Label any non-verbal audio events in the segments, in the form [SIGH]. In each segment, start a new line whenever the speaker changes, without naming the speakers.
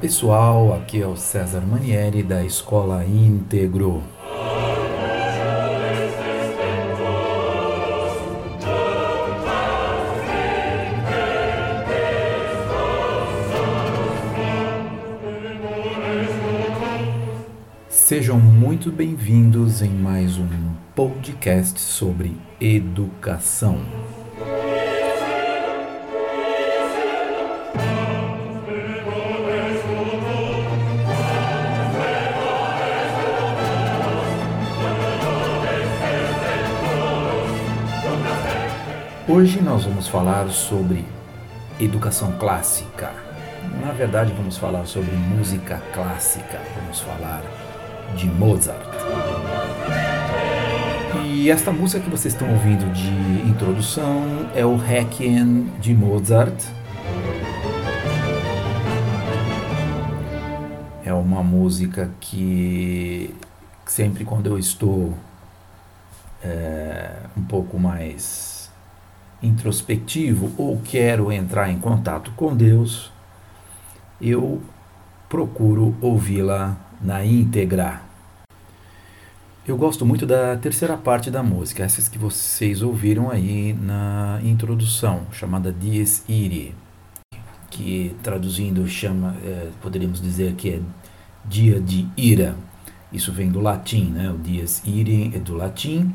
Pessoal, aqui é o César Manieri da Escola Íntegro. Sejam muito bem-vindos em mais um podcast sobre educação. Hoje nós vamos falar sobre educação clássica. Na verdade, vamos falar sobre música clássica. Vamos falar de Mozart. E esta música que vocês estão ouvindo de introdução é o Requiem de Mozart. É uma música que sempre quando eu estou é, um pouco mais introspectivo ou quero entrar em contato com Deus, eu procuro ouvi-la na íntegra. Eu gosto muito da terceira parte da música, essas que vocês ouviram aí na introdução, chamada Dies Irae, que traduzindo chama, é, poderíamos dizer que é dia de ira. Isso vem do latim, né? O Dies Irae é do latim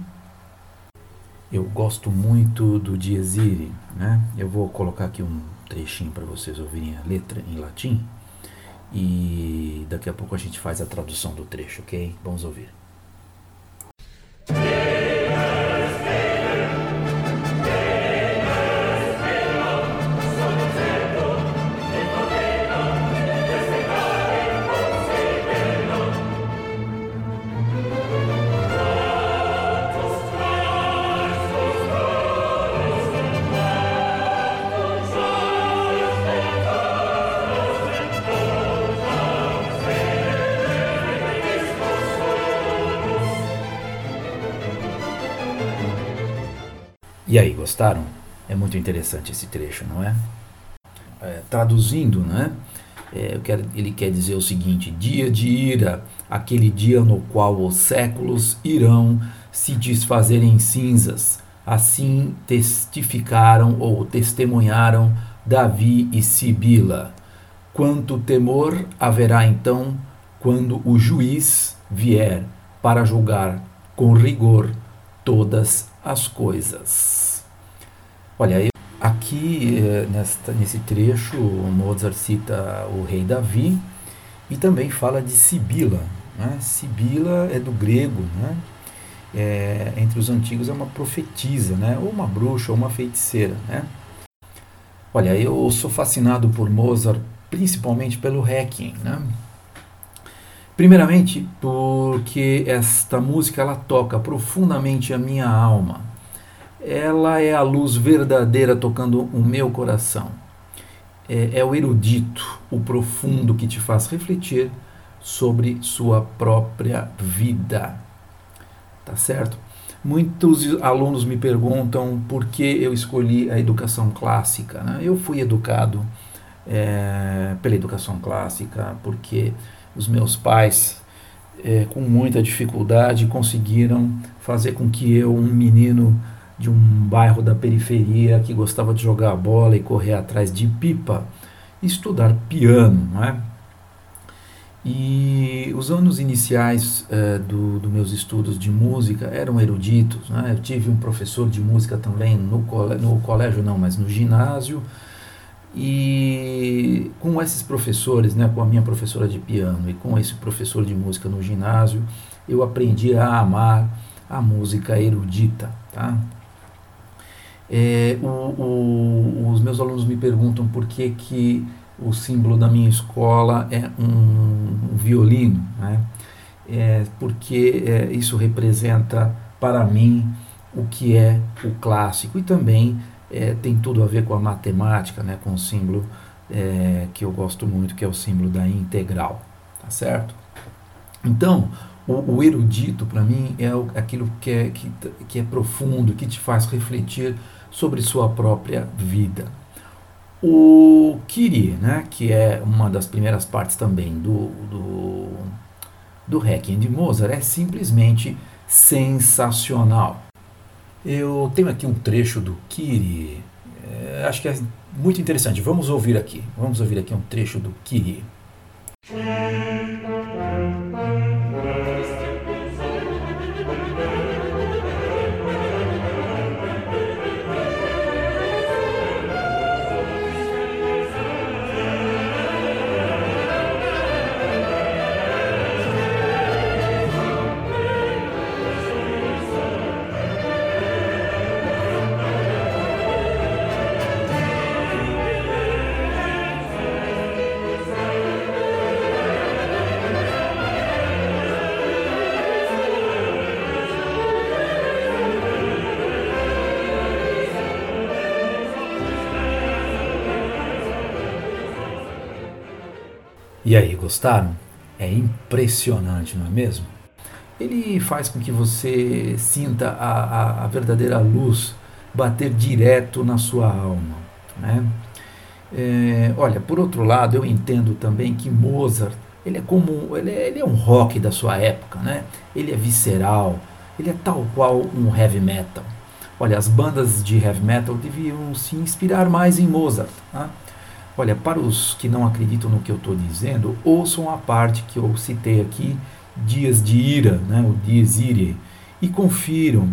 eu gosto muito do Dies Irae, né? Eu vou colocar aqui um trechinho para vocês ouvirem a letra em latim e daqui a pouco a gente faz a tradução do trecho, ok? Vamos ouvir. E aí, gostaram? É muito interessante esse trecho, não é? é traduzindo, né? É, quero, ele quer dizer o seguinte: dia de ira, aquele dia no qual os séculos irão se desfazer em cinzas. Assim testificaram ou testemunharam Davi e Sibila. Quanto temor haverá então quando o juiz vier para julgar com rigor todas as coisas. Olha, aqui eh, nesta, nesse trecho, Mozart cita o rei Davi e também fala de Sibila. Né? Sibila é do grego, né? É, entre os antigos é uma profetisa, né? ou uma bruxa, ou uma feiticeira. Né? Olha, eu sou fascinado por Mozart principalmente pelo Requiem. Né? Primeiramente, porque esta música ela toca profundamente a minha alma. Ela é a luz verdadeira tocando o meu coração. É, é o erudito, o profundo que te faz refletir sobre sua própria vida. Tá certo? Muitos alunos me perguntam por que eu escolhi a educação clássica. Né? Eu fui educado é, pela educação clássica porque os meus pais, é, com muita dificuldade, conseguiram fazer com que eu, um menino de um bairro da periferia que gostava de jogar bola e correr atrás de pipa, estudar piano, não é? E os anos iniciais uh, do, do, meus estudos de música eram eruditos. Né? Eu tive um professor de música também no, cole, no colégio, não, mas no ginásio, e com esses professores, né, com a minha professora de piano e com esse professor de música no ginásio, eu aprendi a amar a música erudita. Tá? É, o, o, os meus alunos me perguntam por que, que o símbolo da minha escola é um, um violino, né? é, porque é, isso representa para mim o que é o clássico e também é, tem tudo a ver com a matemática, né, com o símbolo é, que eu gosto muito, que é o símbolo da integral, tá certo? Então, o, o erudito para mim é aquilo que é, que, que é profundo, que te faz refletir sobre sua própria vida. O Kyrie, né, que é uma das primeiras partes também do, do, do Requiem de Mozart, é simplesmente sensacional. Eu tenho aqui um trecho do Kyrie, é, acho que é muito interessante. Vamos ouvir aqui. Vamos ouvir aqui um trecho do Kyrie. E aí, gostaram? É impressionante, não é mesmo? Ele faz com que você sinta a, a, a verdadeira luz bater direto na sua alma. Né? É, olha, por outro lado, eu entendo também que Mozart ele é como ele é, ele é um rock da sua época, né? Ele é visceral, ele é tal qual um heavy metal. Olha, as bandas de heavy metal deviam se inspirar mais em Mozart. Né? Olha, para os que não acreditam no que eu estou dizendo, ouçam a parte que eu citei aqui, Dias de Ira, né, o Dias Irae, e confiram,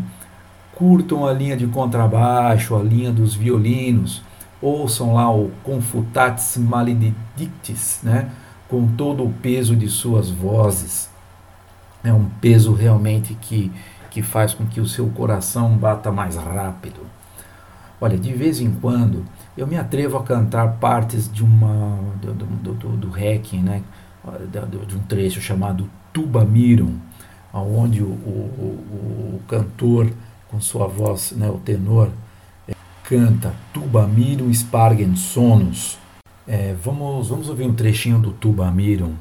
curtam a linha de contrabaixo, a linha dos violinos, ouçam lá o Confutatis Maledictis, né, com todo o peso de suas vozes. É um peso realmente que, que faz com que o seu coração bata mais rápido. Olha, de vez em quando eu me atrevo a cantar partes de uma do, do, do, do Requiem, né? de um trecho chamado Tuba Mirum, onde o, o, o, cantor, com sua voz, né, o tenor, é, canta Tuba Mirum Spargen Sonus. É, vamos, vamos ouvir um trechinho do Tuba Mirum.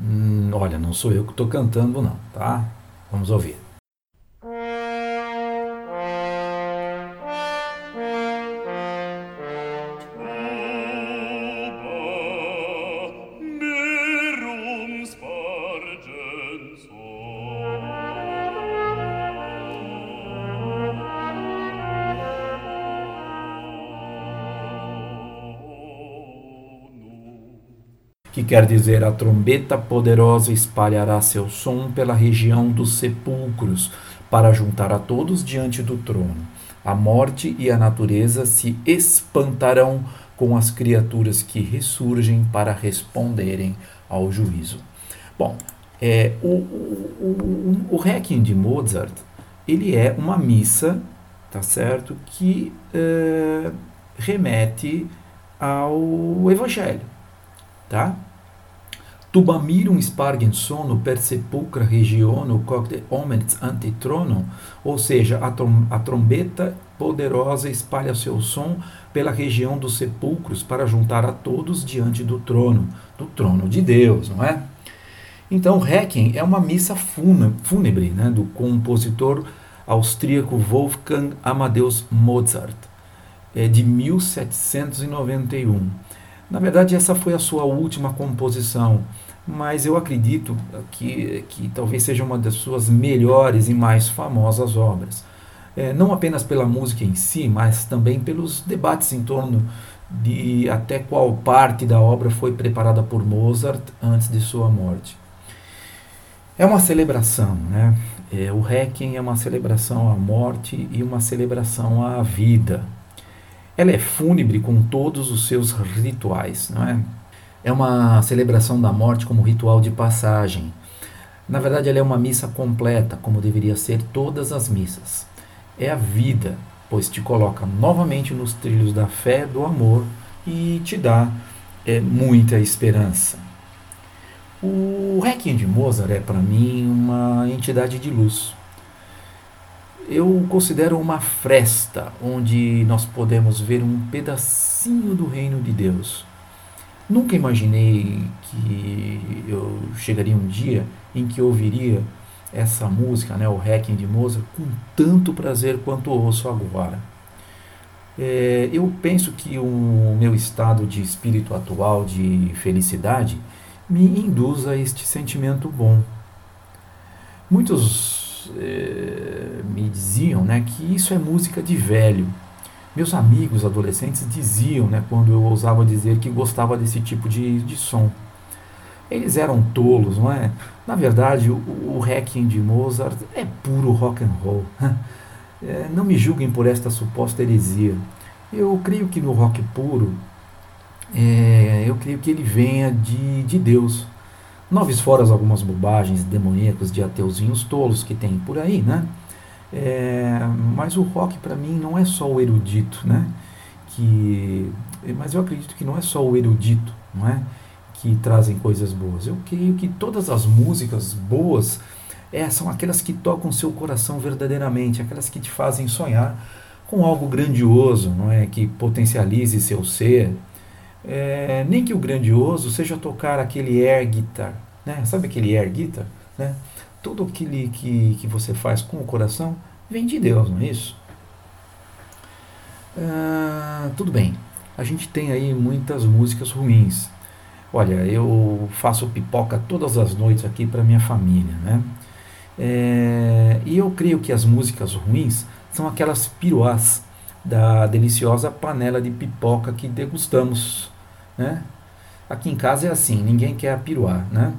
Hum, olha, não sou eu que estou cantando, não, tá? Vamos ouvir. Que quer dizer a trombeta poderosa espalhará seu som pela região dos sepulcros, para juntar a todos diante do trono. A morte e a natureza se espantarão com as criaturas que ressurgem para responderem ao juízo. Bom, é, o, o, o, o Requiem de Mozart ele é uma missa, tá certo, que é, remete ao Evangelho tá? Tubamirum spargen sono per sepulcra regiono cogte omens ante trono, ou seja, a, trom a trombeta poderosa espalha seu som pela região dos sepulcros para juntar a todos diante do trono, do trono de Deus, não é? Então, Requiem é uma missa fúnebre né, do compositor austríaco Wolfgang Amadeus Mozart, é de 1791. Na verdade, essa foi a sua última composição, mas eu acredito que, que talvez seja uma das suas melhores e mais famosas obras. É, não apenas pela música em si, mas também pelos debates em torno de até qual parte da obra foi preparada por Mozart antes de sua morte. É uma celebração, né? É, o Requiem é uma celebração à morte e uma celebração à vida. Ela é fúnebre com todos os seus rituais, não é? É uma celebração da morte como ritual de passagem. Na verdade, ela é uma missa completa, como deveria ser todas as missas. É a vida, pois te coloca novamente nos trilhos da fé, do amor e te dá é, muita esperança. O Requiem de Mozart é para mim uma entidade de luz eu considero uma fresta onde nós podemos ver um pedacinho do reino de Deus. Nunca imaginei que eu chegaria um dia em que ouviria essa música, né, o Requiem de Mozart, com tanto prazer quanto ouço agora. É, eu penso que o meu estado de espírito atual, de felicidade, me induz a este sentimento bom. Muitos é, me diziam né, que isso é música de velho. Meus amigos adolescentes diziam, né, quando eu ousava dizer que gostava desse tipo de, de som. Eles eram tolos, não é? Na verdade, o, o Requiem de Mozart é puro rock and roll. É, [LAUGHS] não me julguem por esta suposta heresia. Eu creio que no rock puro, é, eu creio que ele venha de, de Deus. Noves fora algumas bobagens demoníacas de ateuzinhos tolos que tem por aí, né? É, mas o rock para mim não é só o erudito, né? Que, mas eu acredito que não é só o erudito, não é? Que trazem coisas boas. Eu creio que todas as músicas boas é, são aquelas que tocam seu coração verdadeiramente, aquelas que te fazem sonhar com algo grandioso, não é? Que potencialize seu ser. É, nem que o grandioso seja tocar aquele air guitar, né? Sabe aquele air guitar, né? Tudo aquilo que, que você faz com o coração vem de Deus, não é isso? Ah, tudo bem. A gente tem aí muitas músicas ruins. Olha, eu faço pipoca todas as noites aqui para minha família, né? É, e eu creio que as músicas ruins são aquelas piruás da deliciosa panela de pipoca que degustamos. Né? Aqui em casa é assim, ninguém quer a piruá. Né?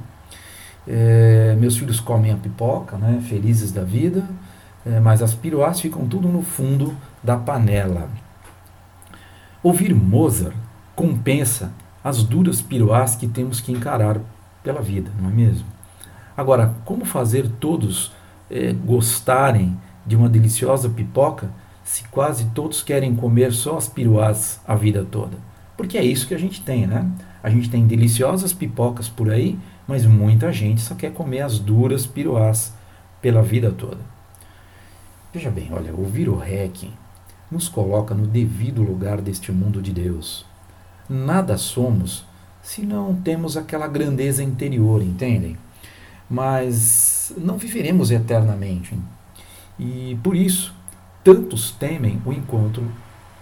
É, meus filhos comem a pipoca, né, felizes da vida, é, mas as piruás ficam tudo no fundo da panela. Ouvir Mozart compensa as duras piruás que temos que encarar pela vida, não é mesmo? Agora, como fazer todos é, gostarem de uma deliciosa pipoca se quase todos querem comer só as piruás a vida toda? Porque é isso que a gente tem, né? A gente tem deliciosas pipocas por aí, mas muita gente só quer comer as duras piruás pela vida toda. Veja bem, olha, ouvir o REC nos coloca no devido lugar deste mundo de Deus. Nada somos se não temos aquela grandeza interior, entendem? mas não viveremos eternamente. E por isso, tantos temem o encontro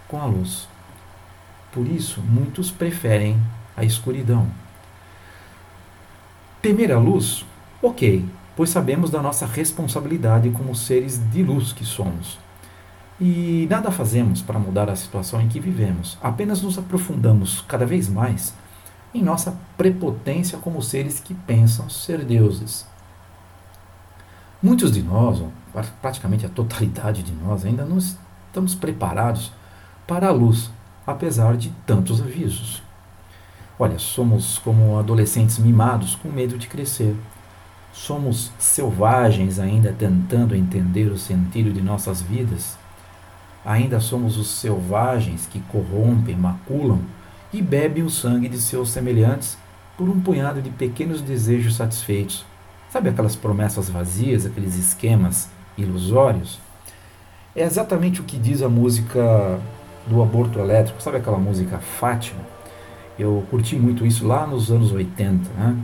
com a luz. Por isso, muitos preferem a escuridão. Temer a luz? Ok, pois sabemos da nossa responsabilidade como seres de luz que somos. E nada fazemos para mudar a situação em que vivemos, apenas nos aprofundamos cada vez mais em nossa prepotência como seres que pensam ser deuses. Muitos de nós, praticamente a totalidade de nós, ainda não estamos preparados para a luz, apesar de tantos avisos. Olha, somos como adolescentes mimados com medo de crescer. Somos selvagens ainda tentando entender o sentido de nossas vidas. Ainda somos os selvagens que corrompem, maculam e bebe o sangue de seus semelhantes por um punhado de pequenos desejos satisfeitos. Sabe aquelas promessas vazias, aqueles esquemas ilusórios? É exatamente o que diz a música do aborto elétrico. Sabe aquela música Fátima? Eu curti muito isso lá nos anos 80. Né?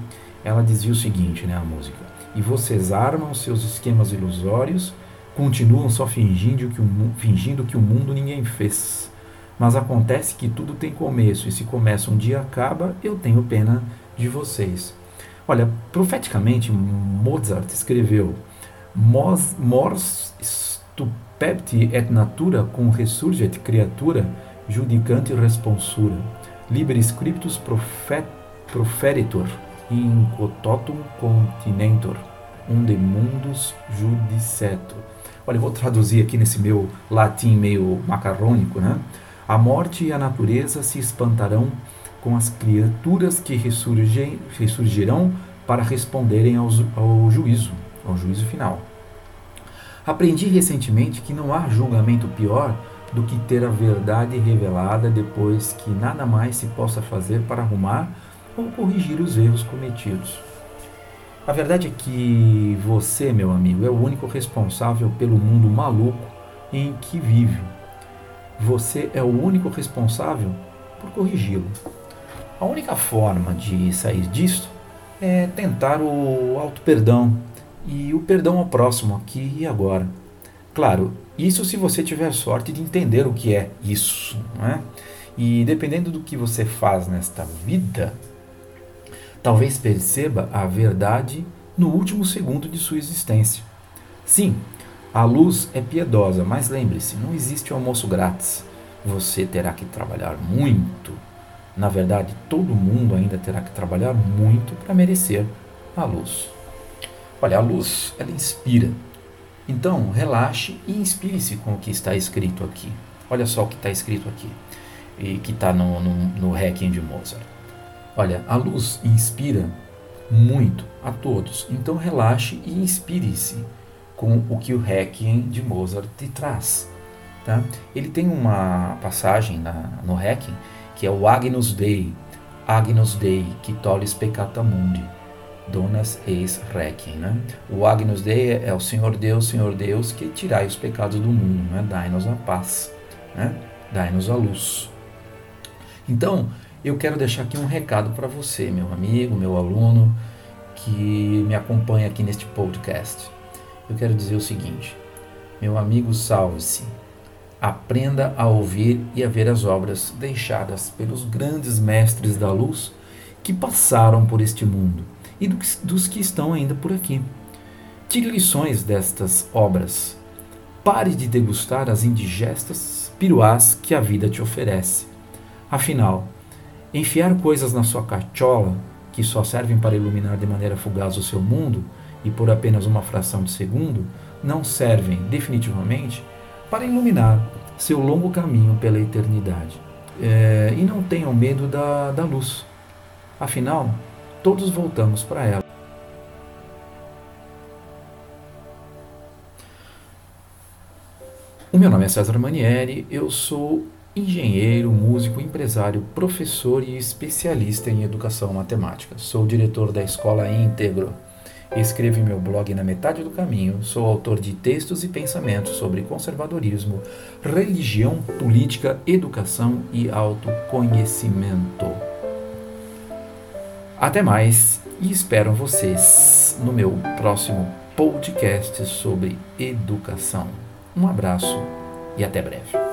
Ela dizia o seguinte, né, a música: E vocês armam seus esquemas ilusórios, continuam só fingindo que o, fingindo que o mundo ninguém fez. Mas acontece que tudo tem começo, e se começa um dia acaba, eu tenho pena de vocês. Olha, profeticamente, Mozart escreveu Mors, mors stupepti et natura cum resurget creatura judicante responsura. Liber scriptus profet, proferitor in quototum continentor, unde mundus judicetur. Olha, eu vou traduzir aqui nesse meu latim meio macarrônico, né? A morte e a natureza se espantarão com as criaturas que ressurgem, ressurgirão para responderem ao, ao juízo, ao juízo final. Aprendi recentemente que não há julgamento pior do que ter a verdade revelada depois que nada mais se possa fazer para arrumar ou corrigir os erros cometidos. A verdade é que você, meu amigo, é o único responsável pelo mundo maluco em que vive você é o único responsável por corrigi-lo. A única forma de sair disto é tentar o auto-perdão e o perdão ao próximo aqui e agora. Claro, isso se você tiver sorte de entender o que é isso, não é? E dependendo do que você faz nesta vida, talvez perceba a verdade no último segundo de sua existência. Sim, a luz é piedosa, mas lembre-se, não existe almoço grátis. Você terá que trabalhar muito. Na verdade, todo mundo ainda terá que trabalhar muito para merecer a luz. Olha, a luz, ela inspira. Então, relaxe e inspire-se com o que está escrito aqui. Olha só o que está escrito aqui, e que está no, no, no Requiem de Mozart. Olha, a luz inspira muito a todos. Então, relaxe e inspire-se com o que o Requiem de Mozart te traz. Tá? Ele tem uma passagem na, no Requiem que é o Agnus Dei, Agnus Dei, que tollis peccata mundi donas eis requiem. Né? O Agnus Dei é o Senhor Deus, Senhor Deus, que tirai os pecados do mundo, né? dai-nos a paz, né? dai-nos a luz. Então, eu quero deixar aqui um recado para você, meu amigo, meu aluno, que me acompanha aqui neste podcast. Eu quero dizer o seguinte, meu amigo, salve-se. Aprenda a ouvir e a ver as obras deixadas pelos grandes mestres da luz que passaram por este mundo e dos que estão ainda por aqui. Tire lições destas obras. Pare de degustar as indigestas piruás que a vida te oferece. Afinal, enfiar coisas na sua cachola que só servem para iluminar de maneira fugaz o seu mundo e por apenas uma fração de segundo não servem definitivamente para iluminar seu longo caminho pela eternidade. É, e não tenham medo da, da luz. Afinal, todos voltamos para ela. O meu nome é César Manieri, eu sou engenheiro, músico, empresário, professor e especialista em educação matemática. Sou diretor da Escola Íntegro. Escrevo em meu blog Na Metade do Caminho. Sou autor de textos e pensamentos sobre conservadorismo, religião, política, educação e autoconhecimento. Até mais e espero vocês no meu próximo podcast sobre educação. Um abraço e até breve.